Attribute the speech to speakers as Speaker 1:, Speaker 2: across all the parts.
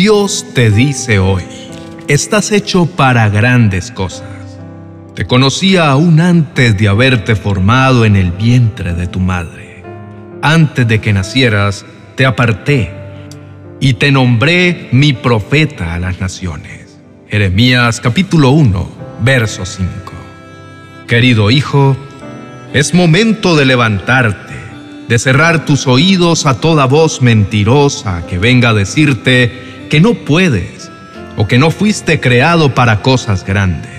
Speaker 1: Dios te dice hoy, estás hecho para grandes cosas. Te conocía aún antes de haberte formado en el vientre de tu madre. Antes de que nacieras, te aparté y te nombré mi profeta a las naciones. Jeremías capítulo 1, verso 5. Querido hijo, es momento de levantarte, de cerrar tus oídos a toda voz mentirosa que venga a decirte que no puedes o que no fuiste creado para cosas grandes.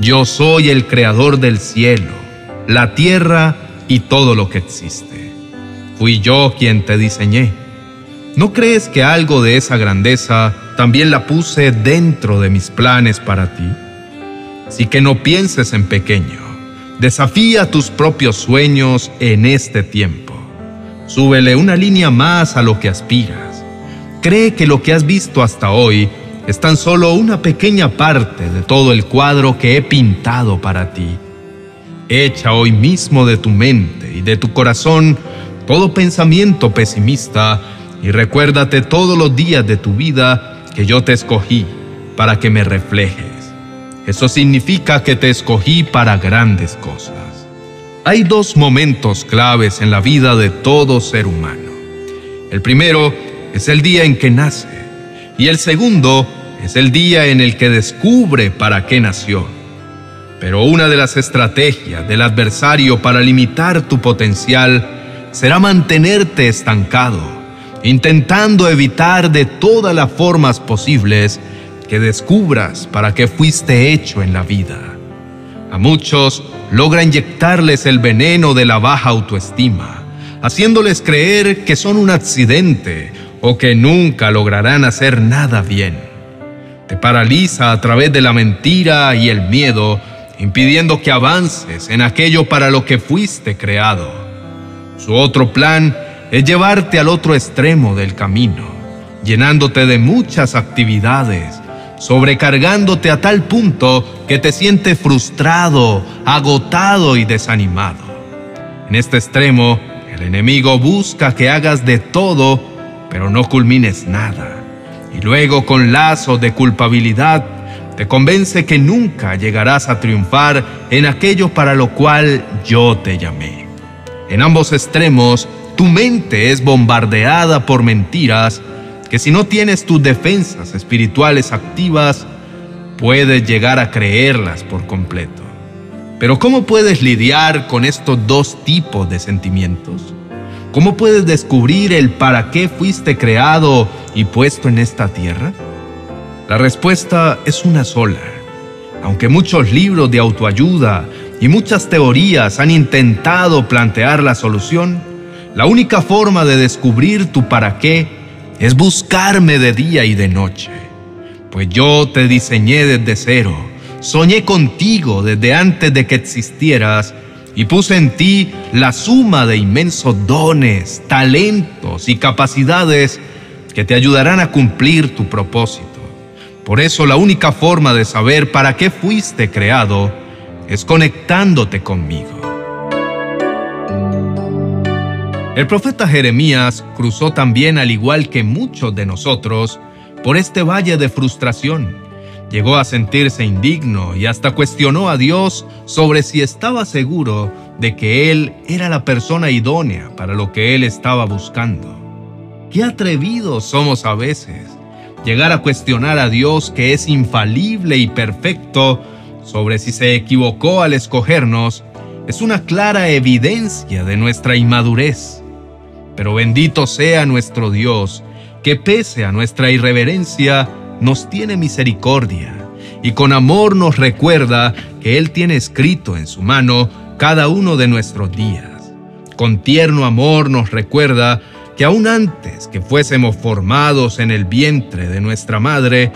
Speaker 1: Yo soy el creador del cielo, la tierra y todo lo que existe. Fui yo quien te diseñé. ¿No crees que algo de esa grandeza también la puse dentro de mis planes para ti? Así que no pienses en pequeño. Desafía tus propios sueños en este tiempo. Súbele una línea más a lo que aspiras cree que lo que has visto hasta hoy es tan solo una pequeña parte de todo el cuadro que he pintado para ti. Echa hoy mismo de tu mente y de tu corazón todo pensamiento pesimista y recuérdate todos los días de tu vida que yo te escogí para que me reflejes. Eso significa que te escogí para grandes cosas. Hay dos momentos claves en la vida de todo ser humano. El primero es el día en que nace y el segundo es el día en el que descubre para qué nació. Pero una de las estrategias del adversario para limitar tu potencial será mantenerte estancado, intentando evitar de todas las formas posibles que descubras para qué fuiste hecho en la vida. A muchos logra inyectarles el veneno de la baja autoestima, haciéndoles creer que son un accidente o que nunca lograrán hacer nada bien. Te paraliza a través de la mentira y el miedo, impidiendo que avances en aquello para lo que fuiste creado. Su otro plan es llevarte al otro extremo del camino, llenándote de muchas actividades, sobrecargándote a tal punto que te sientes frustrado, agotado y desanimado. En este extremo, el enemigo busca que hagas de todo pero no culmines nada. Y luego con lazo de culpabilidad te convence que nunca llegarás a triunfar en aquello para lo cual yo te llamé. En ambos extremos, tu mente es bombardeada por mentiras que si no tienes tus defensas espirituales activas, puedes llegar a creerlas por completo. Pero ¿cómo puedes lidiar con estos dos tipos de sentimientos? ¿Cómo puedes descubrir el para qué fuiste creado y puesto en esta tierra? La respuesta es una sola. Aunque muchos libros de autoayuda y muchas teorías han intentado plantear la solución, la única forma de descubrir tu para qué es buscarme de día y de noche. Pues yo te diseñé desde cero, soñé contigo desde antes de que existieras y puse en ti la suma de inmensos dones, talentos y capacidades que te ayudarán a cumplir tu propósito. Por eso la única forma de saber para qué fuiste creado es conectándote conmigo. El profeta Jeremías cruzó también, al igual que muchos de nosotros, por este valle de frustración Llegó a sentirse indigno y hasta cuestionó a Dios sobre si estaba seguro de que Él era la persona idónea para lo que Él estaba buscando. Qué atrevidos somos a veces llegar a cuestionar a Dios que es infalible y perfecto sobre si se equivocó al escogernos es una clara evidencia de nuestra inmadurez. Pero bendito sea nuestro Dios, que pese a nuestra irreverencia, nos tiene misericordia y con amor nos recuerda que Él tiene escrito en su mano cada uno de nuestros días. Con tierno amor nos recuerda que aún antes que fuésemos formados en el vientre de nuestra madre,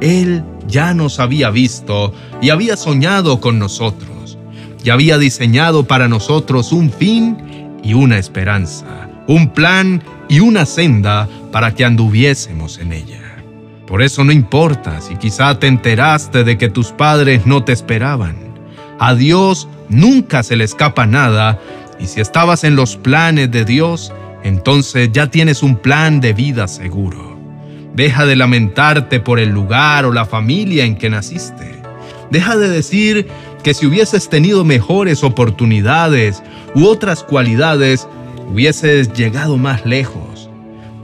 Speaker 1: Él ya nos había visto y había soñado con nosotros, y había diseñado para nosotros un fin y una esperanza, un plan y una senda para que anduviésemos en ella. Por eso no importa si quizá te enteraste de que tus padres no te esperaban. A Dios nunca se le escapa nada y si estabas en los planes de Dios, entonces ya tienes un plan de vida seguro. Deja de lamentarte por el lugar o la familia en que naciste. Deja de decir que si hubieses tenido mejores oportunidades u otras cualidades, hubieses llegado más lejos.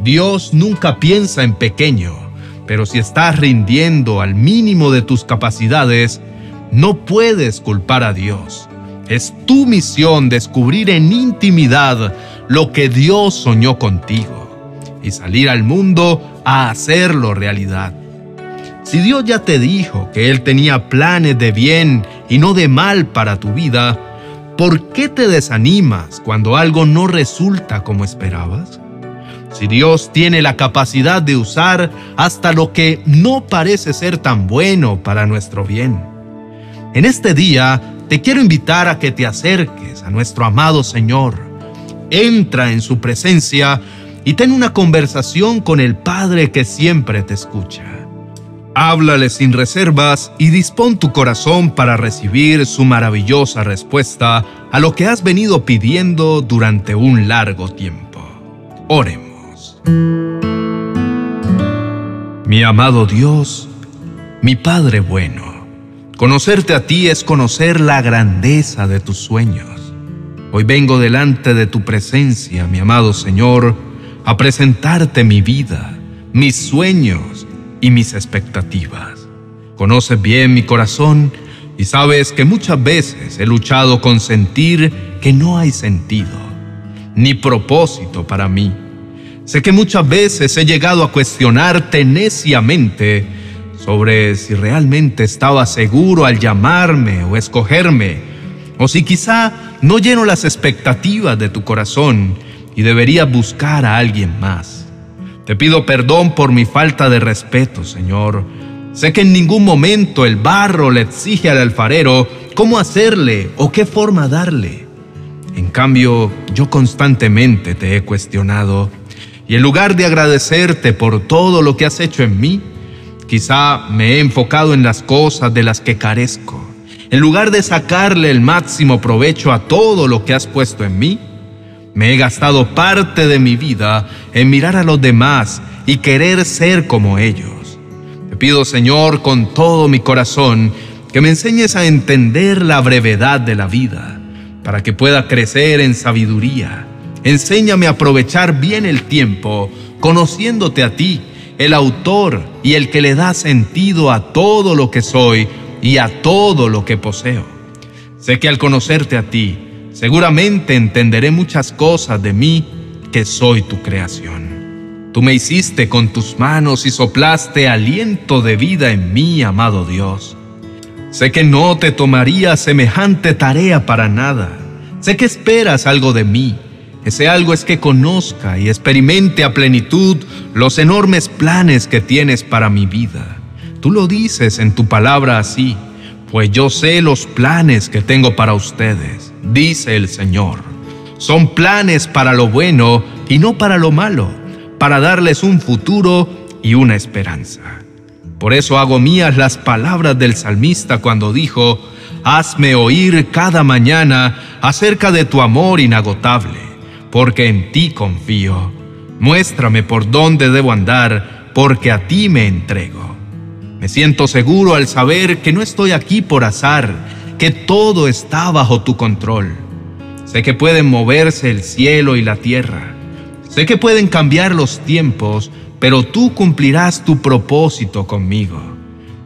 Speaker 1: Dios nunca piensa en pequeño, pero si estás rindiendo al mínimo de tus capacidades, no puedes culpar a Dios. Es tu misión descubrir en intimidad lo que Dios soñó contigo y salir al mundo a hacerlo realidad. Si Dios ya te dijo que Él tenía planes de bien y no de mal para tu vida, ¿por qué te desanimas cuando algo no resulta como esperabas? Si Dios tiene la capacidad de usar hasta lo que no parece ser tan bueno para nuestro bien. En este día te quiero invitar a que te acerques a nuestro amado Señor. Entra en su presencia y ten una conversación con el Padre que siempre te escucha. Háblale sin reservas y dispón tu corazón para recibir su maravillosa respuesta a lo que has venido pidiendo durante un largo tiempo. Oremos. Mi amado Dios, mi Padre bueno, conocerte a ti es conocer la grandeza de tus sueños. Hoy vengo delante de tu presencia, mi amado Señor, a presentarte mi vida, mis sueños y mis expectativas. Conoces bien mi corazón y sabes que muchas veces he luchado con sentir que no hay sentido, ni propósito para mí. Sé que muchas veces he llegado a cuestionarte neciamente sobre si realmente estaba seguro al llamarme o escogerme, o si quizá no lleno las expectativas de tu corazón y debería buscar a alguien más. Te pido perdón por mi falta de respeto, Señor. Sé que en ningún momento el barro le exige al alfarero cómo hacerle o qué forma darle. En cambio, yo constantemente te he cuestionado y en lugar de agradecerte por todo lo que has hecho en mí, quizá me he enfocado en las cosas de las que carezco. En lugar de sacarle el máximo provecho a todo lo que has puesto en mí, me he gastado parte de mi vida en mirar a los demás y querer ser como ellos. Te pido, Señor, con todo mi corazón, que me enseñes a entender la brevedad de la vida, para que pueda crecer en sabiduría. Enséñame a aprovechar bien el tiempo, conociéndote a ti, el autor y el que le da sentido a todo lo que soy y a todo lo que poseo. Sé que al conocerte a ti, Seguramente entenderé muchas cosas de mí que soy tu creación. Tú me hiciste con tus manos y soplaste aliento de vida en mí, amado Dios. Sé que no te tomaría semejante tarea para nada. Sé que esperas algo de mí. Ese algo es que conozca y experimente a plenitud los enormes planes que tienes para mi vida. Tú lo dices en tu palabra así pues yo sé los planes que tengo para ustedes, dice el Señor. Son planes para lo bueno y no para lo malo, para darles un futuro y una esperanza. Por eso hago mías las palabras del salmista cuando dijo, Hazme oír cada mañana acerca de tu amor inagotable, porque en ti confío. Muéstrame por dónde debo andar, porque a ti me entrego. Me siento seguro al saber que no estoy aquí por azar, que todo está bajo tu control. Sé que pueden moverse el cielo y la tierra. Sé que pueden cambiar los tiempos, pero tú cumplirás tu propósito conmigo.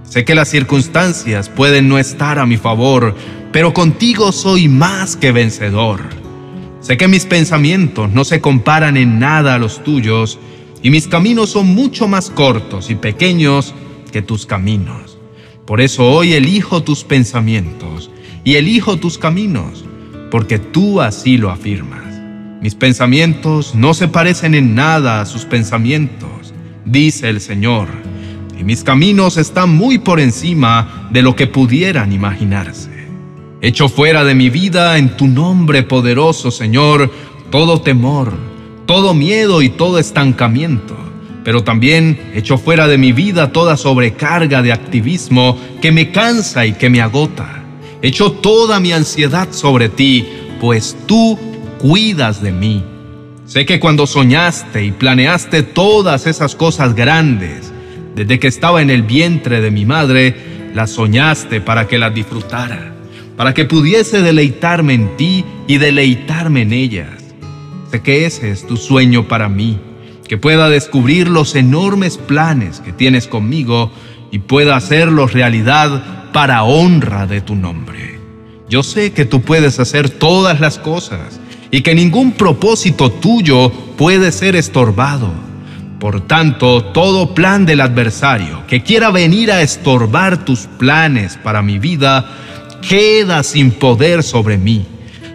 Speaker 1: Sé que las circunstancias pueden no estar a mi favor, pero contigo soy más que vencedor. Sé que mis pensamientos no se comparan en nada a los tuyos, y mis caminos son mucho más cortos y pequeños que tus caminos. Por eso hoy elijo tus pensamientos y elijo tus caminos, porque tú así lo afirmas. Mis pensamientos no se parecen en nada a sus pensamientos, dice el Señor, y mis caminos están muy por encima de lo que pudieran imaginarse. Echo fuera de mi vida en tu nombre poderoso, Señor, todo temor, todo miedo y todo estancamiento pero también echo fuera de mi vida toda sobrecarga de activismo que me cansa y que me agota. Echo toda mi ansiedad sobre ti, pues tú cuidas de mí. Sé que cuando soñaste y planeaste todas esas cosas grandes, desde que estaba en el vientre de mi madre, las soñaste para que las disfrutara, para que pudiese deleitarme en ti y deleitarme en ellas. Sé que ese es tu sueño para mí, que pueda descubrir los enormes planes que tienes conmigo y pueda hacerlos realidad para honra de tu nombre. Yo sé que tú puedes hacer todas las cosas y que ningún propósito tuyo puede ser estorbado. Por tanto, todo plan del adversario que quiera venir a estorbar tus planes para mi vida, queda sin poder sobre mí.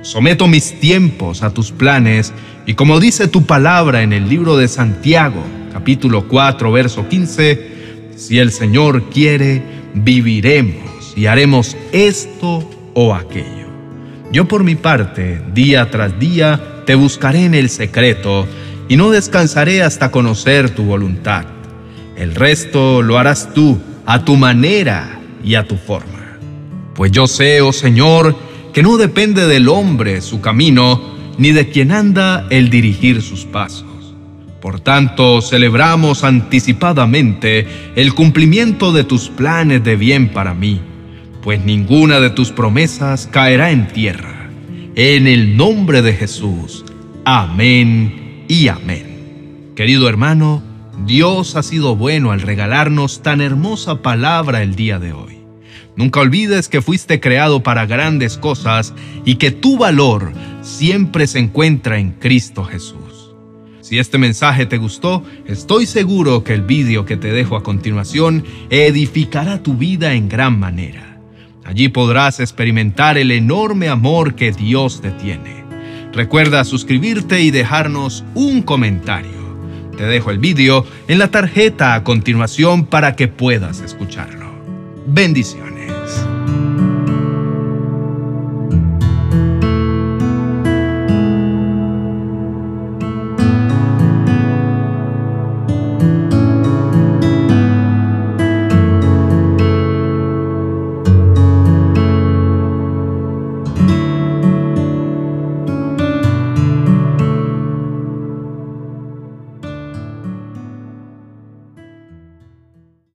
Speaker 1: Someto mis tiempos a tus planes y como dice tu palabra en el libro de Santiago, capítulo 4, verso 15, si el Señor quiere, viviremos y haremos esto o aquello. Yo por mi parte, día tras día, te buscaré en el secreto y no descansaré hasta conocer tu voluntad. El resto lo harás tú, a tu manera y a tu forma. Pues yo sé, oh Señor, que no depende del hombre su camino, ni de quien anda el dirigir sus pasos. Por tanto, celebramos anticipadamente el cumplimiento de tus planes de bien para mí pues ninguna de tus promesas caerá en tierra. En el nombre de Jesús. Amén y amén. Querido hermano, Dios ha sido bueno al regalarnos tan hermosa palabra el día de hoy. Nunca olvides que fuiste creado para grandes cosas y que tu valor siempre se encuentra en Cristo Jesús. Si este mensaje te gustó, estoy seguro que el vídeo que te dejo a continuación edificará tu vida en gran manera. Allí podrás experimentar el enorme amor que Dios te tiene. Recuerda suscribirte y dejarnos un comentario. Te dejo el vídeo en la tarjeta a continuación para que puedas escucharlo. Bendición. Jesus.